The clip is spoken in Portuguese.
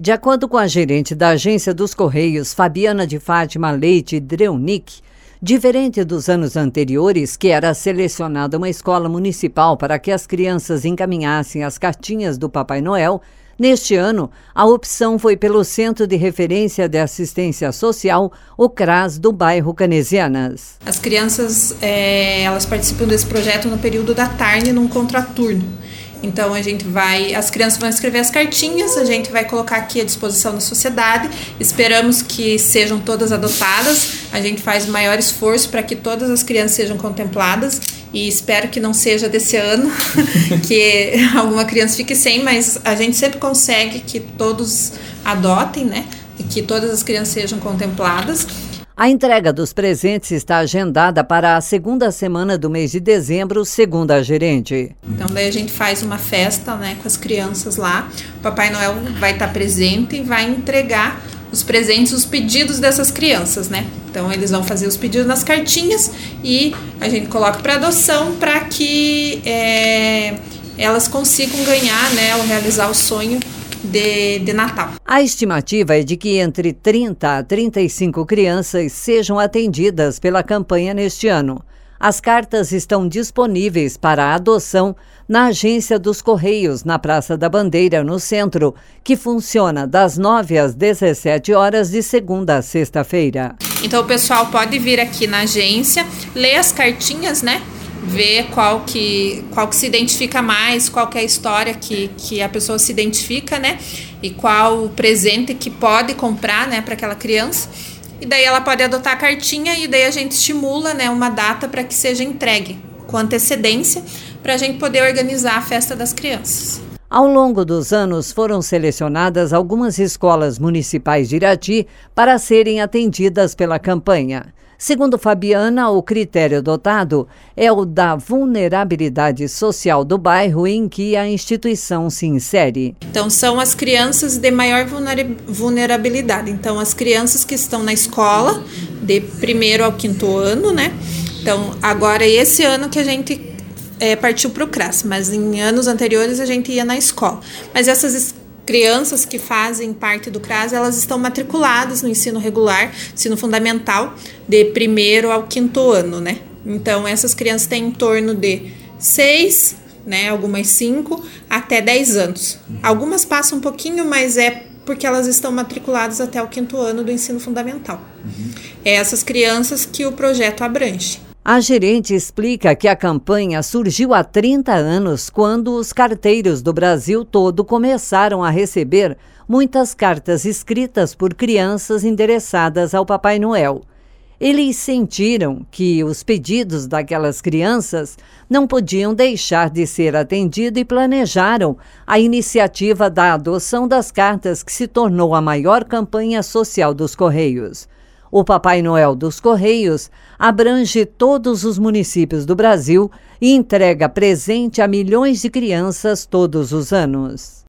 De acordo com a gerente da Agência dos Correios, Fabiana de Fátima Leite Dreunic, diferente dos anos anteriores, que era selecionada uma escola municipal para que as crianças encaminhassem as cartinhas do Papai Noel, Neste ano, a opção foi pelo Centro de Referência de Assistência Social, o CRAS, do bairro Canesianas. As crianças é, elas participam desse projeto no período da tarde, num contraturno. Então a gente vai, as crianças vão escrever as cartinhas, a gente vai colocar aqui à disposição da sociedade. Esperamos que sejam todas adotadas. A gente faz o maior esforço para que todas as crianças sejam contempladas e espero que não seja desse ano que alguma criança fique sem, mas a gente sempre consegue que todos adotem, né? E que todas as crianças sejam contempladas. A entrega dos presentes está agendada para a segunda semana do mês de dezembro, segundo a gerente. Então daí a gente faz uma festa, né, com as crianças lá. O Papai Noel vai estar presente e vai entregar os presentes, os pedidos dessas crianças, né? Então eles vão fazer os pedidos nas cartinhas e a gente coloca para adoção para que é, elas consigam ganhar, né, ou realizar o sonho de, de Natal. A estimativa é de que entre 30 a 35 crianças sejam atendidas pela campanha neste ano. As cartas estão disponíveis para adoção na Agência dos Correios, na Praça da Bandeira, no centro, que funciona das 9 às 17 horas de segunda a sexta-feira. Então o pessoal pode vir aqui na agência, ler as cartinhas, né? ver qual que, qual que se identifica mais, qual que é a história que, que a pessoa se identifica, né? E qual o presente que pode comprar, né, para aquela criança. E daí ela pode adotar a cartinha e daí a gente estimula, né, uma data para que seja entregue com antecedência para a gente poder organizar a festa das crianças. Ao longo dos anos, foram selecionadas algumas escolas municipais de Irati para serem atendidas pela campanha. Segundo Fabiana, o critério adotado é o da vulnerabilidade social do bairro em que a instituição se insere. Então, são as crianças de maior vulnerabilidade. Então, as crianças que estão na escola, de primeiro ao quinto ano, né? Então, agora, esse ano que a gente é, partiu para o CRAS, mas em anos anteriores a gente ia na escola. Mas essas crianças que fazem parte do CRAS, elas estão matriculadas no ensino regular, ensino fundamental, de primeiro ao quinto ano, né? Então, essas crianças têm em torno de seis, né, algumas cinco, até dez anos. Algumas passam um pouquinho, mas é porque elas estão matriculadas até o quinto ano do ensino fundamental. Uhum. É essas crianças que o projeto abrange. A gerente explica que a campanha surgiu há 30 anos, quando os carteiros do Brasil todo começaram a receber muitas cartas escritas por crianças endereçadas ao Papai Noel. Eles sentiram que os pedidos daquelas crianças não podiam deixar de ser atendidos e planejaram a iniciativa da adoção das cartas, que se tornou a maior campanha social dos Correios. O Papai Noel dos Correios abrange todos os municípios do Brasil e entrega presente a milhões de crianças todos os anos.